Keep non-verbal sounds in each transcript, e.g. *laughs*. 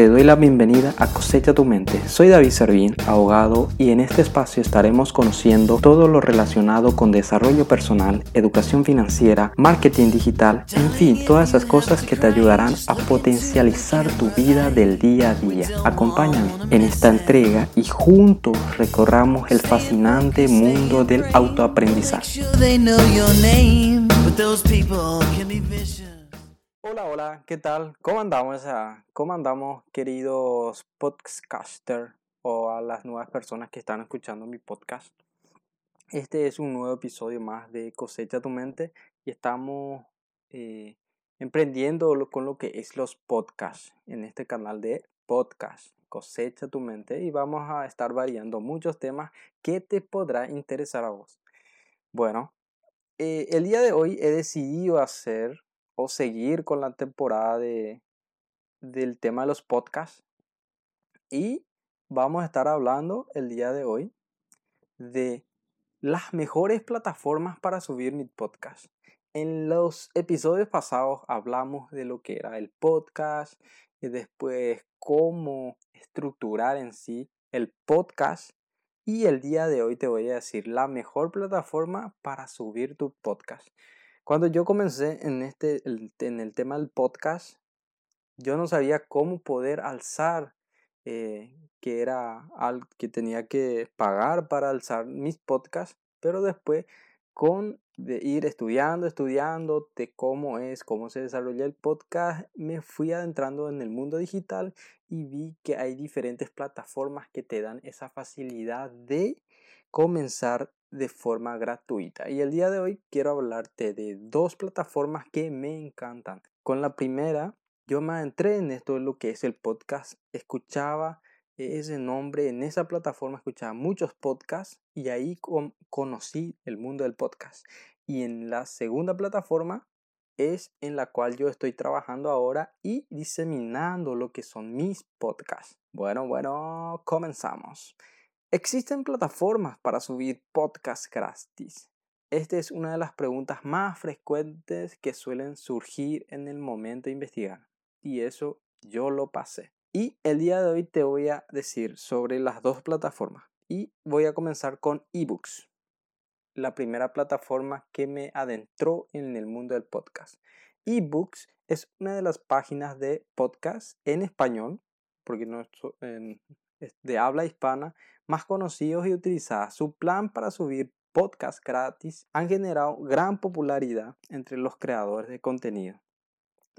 Te doy la bienvenida a Cosecha tu Mente. Soy David Servín, abogado, y en este espacio estaremos conociendo todo lo relacionado con desarrollo personal, educación financiera, marketing digital, en fin, todas esas cosas que te ayudarán a potencializar tu vida del día a día. Acompáñame en esta entrega y juntos recorramos el fascinante mundo del autoaprendizaje. Hola, ¿qué tal? ¿Cómo andamos? ¿Cómo andamos, queridos podcaster o a las nuevas personas que están escuchando mi podcast? Este es un nuevo episodio más de Cosecha tu Mente y estamos eh, emprendiendo con lo que es los podcasts en este canal de podcast. Cosecha tu mente y vamos a estar variando muchos temas que te podrá interesar a vos. Bueno, eh, el día de hoy he decidido hacer seguir con la temporada de, del tema de los podcasts. Y vamos a estar hablando el día de hoy de las mejores plataformas para subir mi podcast. En los episodios pasados hablamos de lo que era el podcast y después cómo estructurar en sí el podcast. Y el día de hoy te voy a decir la mejor plataforma para subir tu podcast. Cuando yo comencé en, este, en el tema del podcast, yo no sabía cómo poder alzar, eh, que era algo que tenía que pagar para alzar mis podcasts, pero después con de ir estudiando, estudiando de cómo es, cómo se desarrolla el podcast, me fui adentrando en el mundo digital y vi que hay diferentes plataformas que te dan esa facilidad de comenzar de forma gratuita. Y el día de hoy quiero hablarte de dos plataformas que me encantan. Con la primera, yo me entré en esto de lo que es el podcast. Escuchaba ese nombre en esa plataforma, escuchaba muchos podcasts y ahí conocí el mundo del podcast. Y en la segunda plataforma es en la cual yo estoy trabajando ahora y diseminando lo que son mis podcasts. Bueno, bueno, comenzamos. ¿Existen plataformas para subir podcasts gratis? Esta es una de las preguntas más frecuentes que suelen surgir en el momento de investigar. Y eso yo lo pasé. Y el día de hoy te voy a decir sobre las dos plataformas. Y voy a comenzar con eBooks, la primera plataforma que me adentró en el mundo del podcast. eBooks es una de las páginas de podcast en español, porque no, de habla hispana más conocidos y utilizadas. Su plan para subir podcasts gratis han generado gran popularidad entre los creadores de contenido.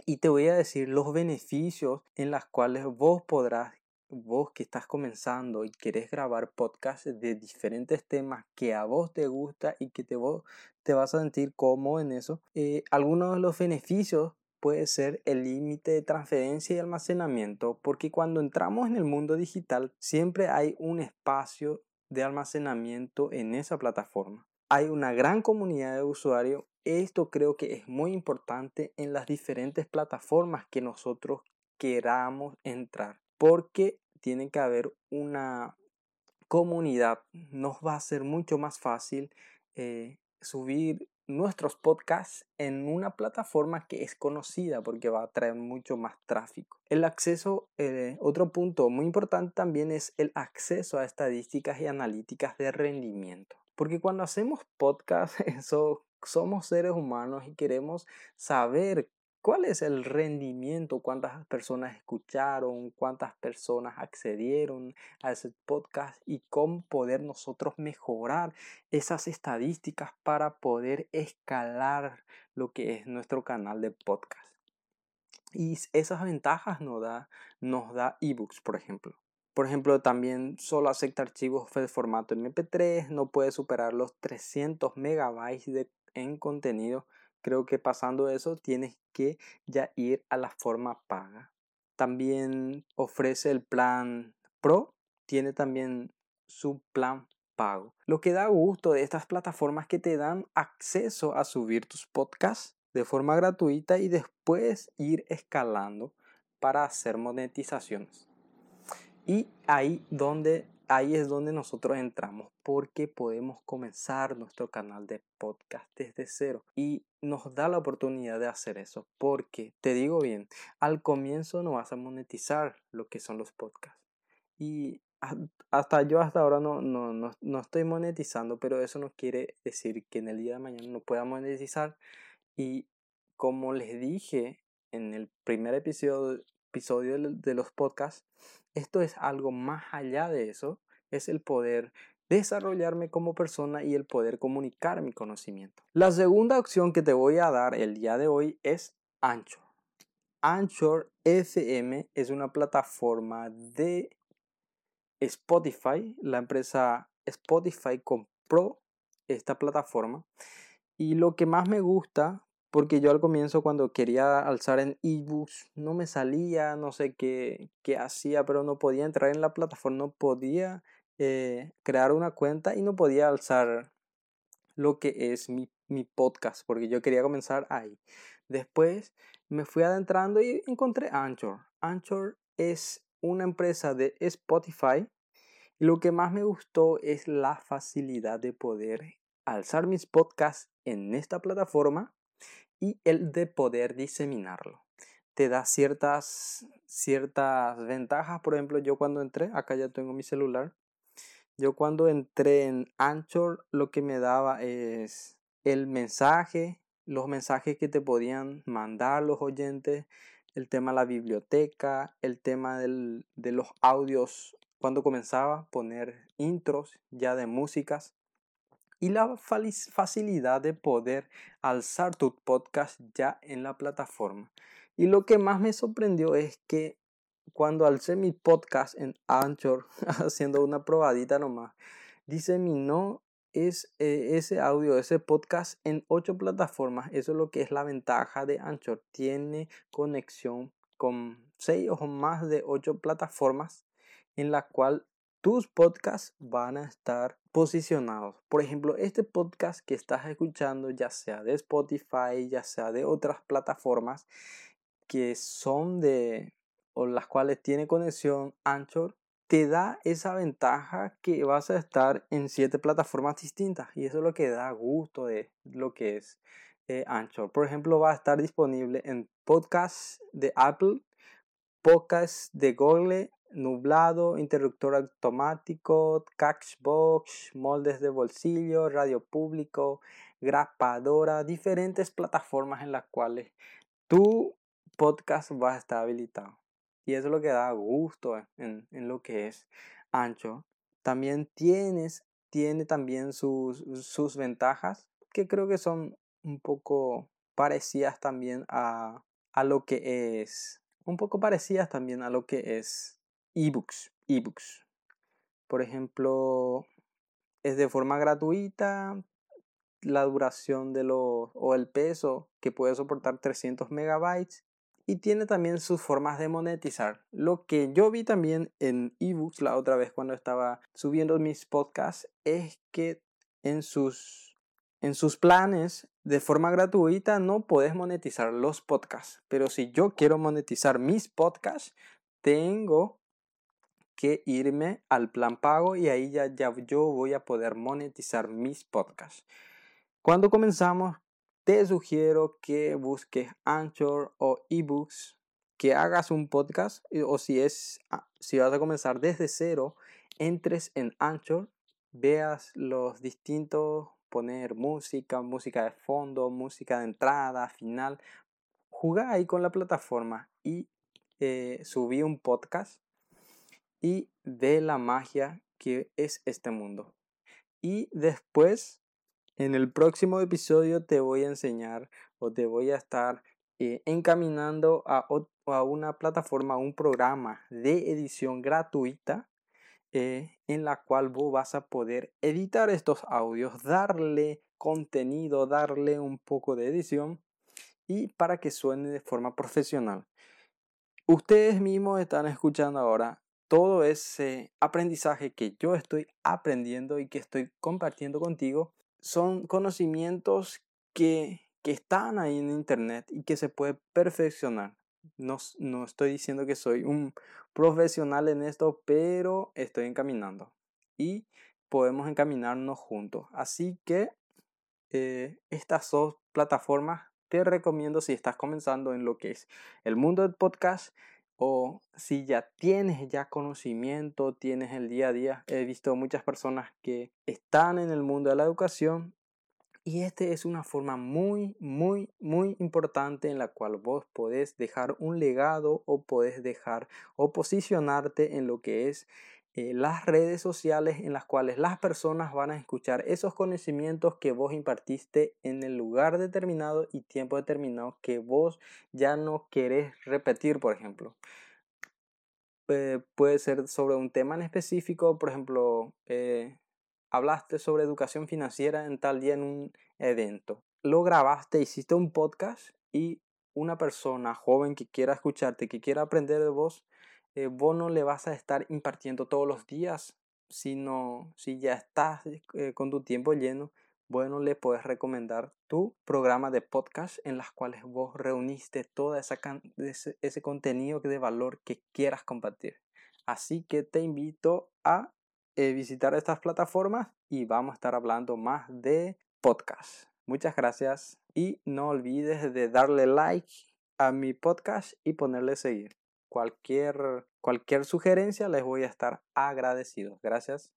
Y te voy a decir los beneficios en los cuales vos podrás, vos que estás comenzando y querés grabar podcasts de diferentes temas que a vos te gusta y que te, vos te vas a sentir cómodo en eso, eh, algunos de los beneficios puede ser el límite de transferencia y almacenamiento, porque cuando entramos en el mundo digital siempre hay un espacio de almacenamiento en esa plataforma. Hay una gran comunidad de usuarios. Esto creo que es muy importante en las diferentes plataformas que nosotros queramos entrar, porque tiene que haber una comunidad. Nos va a ser mucho más fácil eh, subir nuestros podcasts en una plataforma que es conocida porque va a traer mucho más tráfico. El acceso, eh, otro punto muy importante también es el acceso a estadísticas y analíticas de rendimiento. Porque cuando hacemos podcast, *laughs* eso, somos seres humanos y queremos saber cuál es el rendimiento, cuántas personas escucharon, cuántas personas accedieron a ese podcast y cómo poder nosotros mejorar esas estadísticas para poder escalar lo que es nuestro canal de podcast. Y esas ventajas nos da, nos da ebooks, por ejemplo. Por ejemplo, también solo acepta archivos de formato MP3, no puede superar los 300 megabytes de, en contenido creo que pasando eso tienes que ya ir a la forma paga. También ofrece el plan Pro, tiene también su plan pago. Lo que da gusto de estas plataformas que te dan acceso a subir tus podcasts de forma gratuita y después ir escalando para hacer monetizaciones. Y ahí donde ahí es donde nosotros entramos porque podemos comenzar nuestro canal de podcast desde cero y nos da la oportunidad de hacer eso porque te digo bien, al comienzo no vas a monetizar lo que son los podcasts y hasta yo hasta ahora no, no, no, no estoy monetizando, pero eso no quiere decir que en el día de mañana no pueda monetizar y como les dije en el primer episodio, episodio de los podcasts, esto es algo más allá de eso, es el poder desarrollarme como persona y el poder comunicar mi conocimiento. La segunda opción que te voy a dar el día de hoy es Anchor. Anchor FM es una plataforma de Spotify. La empresa Spotify compró esta plataforma y lo que más me gusta porque yo al comienzo cuando quería alzar en ebooks no me salía, no sé qué, qué hacía, pero no podía entrar en la plataforma, no podía eh, crear una cuenta y no podía alzar lo que es mi, mi podcast, porque yo quería comenzar ahí. Después me fui adentrando y encontré Anchor. Anchor es una empresa de Spotify. Y lo que más me gustó es la facilidad de poder alzar mis podcasts en esta plataforma y el de poder diseminarlo. Te da ciertas, ciertas ventajas. Por ejemplo, yo cuando entré, acá ya tengo mi celular, yo cuando entré en Anchor lo que me daba es el mensaje, los mensajes que te podían mandar los oyentes, el tema de la biblioteca, el tema del, de los audios cuando comenzaba, poner intros ya de músicas y la facilidad de poder alzar tu podcast ya en la plataforma. Y lo que más me sorprendió es que cuando alcé mi podcast en Anchor, *laughs* haciendo una probadita nomás, diseminó es, eh, ese audio, ese podcast en ocho plataformas. Eso es lo que es la ventaja de Anchor. Tiene conexión con seis o más de ocho plataformas en la cual tus podcasts van a estar posicionados. Por ejemplo, este podcast que estás escuchando, ya sea de Spotify, ya sea de otras plataformas que son de o las cuales tiene conexión Anchor, te da esa ventaja que vas a estar en siete plataformas distintas y eso es lo que da gusto de lo que es eh, Anchor. Por ejemplo, va a estar disponible en podcast de Apple, podcast de Google, nublado, interruptor automático, Catchbox, moldes de bolsillo, radio público, grapadora, diferentes plataformas en las cuales tu podcast va a estar habilitado. Y eso es lo que da gusto en, en lo que es ancho. También tienes, tiene también sus, sus ventajas que creo que son un poco parecidas también a, a lo que es, un poco parecidas también a lo que es ebooks, ebooks. Por ejemplo, es de forma gratuita, la duración de los o el peso que puede soportar 300 megabytes y tiene también sus formas de monetizar. Lo que yo vi también en ebooks la otra vez cuando estaba subiendo mis podcasts es que en sus en sus planes de forma gratuita no puedes monetizar los podcasts, pero si yo quiero monetizar mis podcasts, tengo que irme al plan pago y ahí ya, ya yo voy a poder monetizar mis podcasts. Cuando comenzamos, te sugiero que busques Anchor o eBooks, que hagas un podcast o si es ah, si vas a comenzar desde cero, entres en Anchor, veas los distintos poner música, música de fondo, música de entrada, final. Juega ahí con la plataforma y eh, subí un podcast y de la magia que es este mundo. Y después, en el próximo episodio, te voy a enseñar o te voy a estar eh, encaminando a, a, una plataforma, un programa de edición gratuita eh, en la cual vos vas a poder editar estos audios, darle contenido, darle un poco de edición y para que suene de forma profesional. Ustedes mismos están escuchando ahora todo ese aprendizaje que yo estoy aprendiendo y que estoy compartiendo contigo son conocimientos que, que están ahí en internet y que se puede perfeccionar. No, no estoy diciendo que soy un profesional en esto, pero estoy encaminando. y podemos encaminarnos juntos. Así que eh, estas dos plataformas te recomiendo si estás comenzando en lo que es el mundo del podcast o si ya tienes ya conocimiento, tienes el día a día. He visto muchas personas que están en el mundo de la educación y este es una forma muy, muy, muy importante en la cual vos podés dejar un legado o podés dejar o posicionarte en lo que es eh, las redes sociales en las cuales las personas van a escuchar esos conocimientos que vos impartiste en el lugar determinado y tiempo determinado que vos ya no querés repetir, por ejemplo. puede ser sobre un tema en específico, por ejemplo, eh, hablaste sobre educación financiera en tal día en un evento. Lo grabaste, hiciste un podcast y una persona joven que quiera escucharte, que quiera aprender de vos, eh, vos no le vas a estar impartiendo todos los días, sino si ya estás eh, con tu tiempo lleno, bueno, le puedes recomendar tu programa de podcast en las cuales vos reuniste todo ese, ese contenido de valor que quieras compartir. Así que te invito a eh, visitar estas plataformas y vamos a estar hablando más de podcast. Muchas gracias y no olvides de darle like a mi podcast y ponerle seguir. Cualquier, cualquier sugerencia les voy a estar agradecido. Gracias.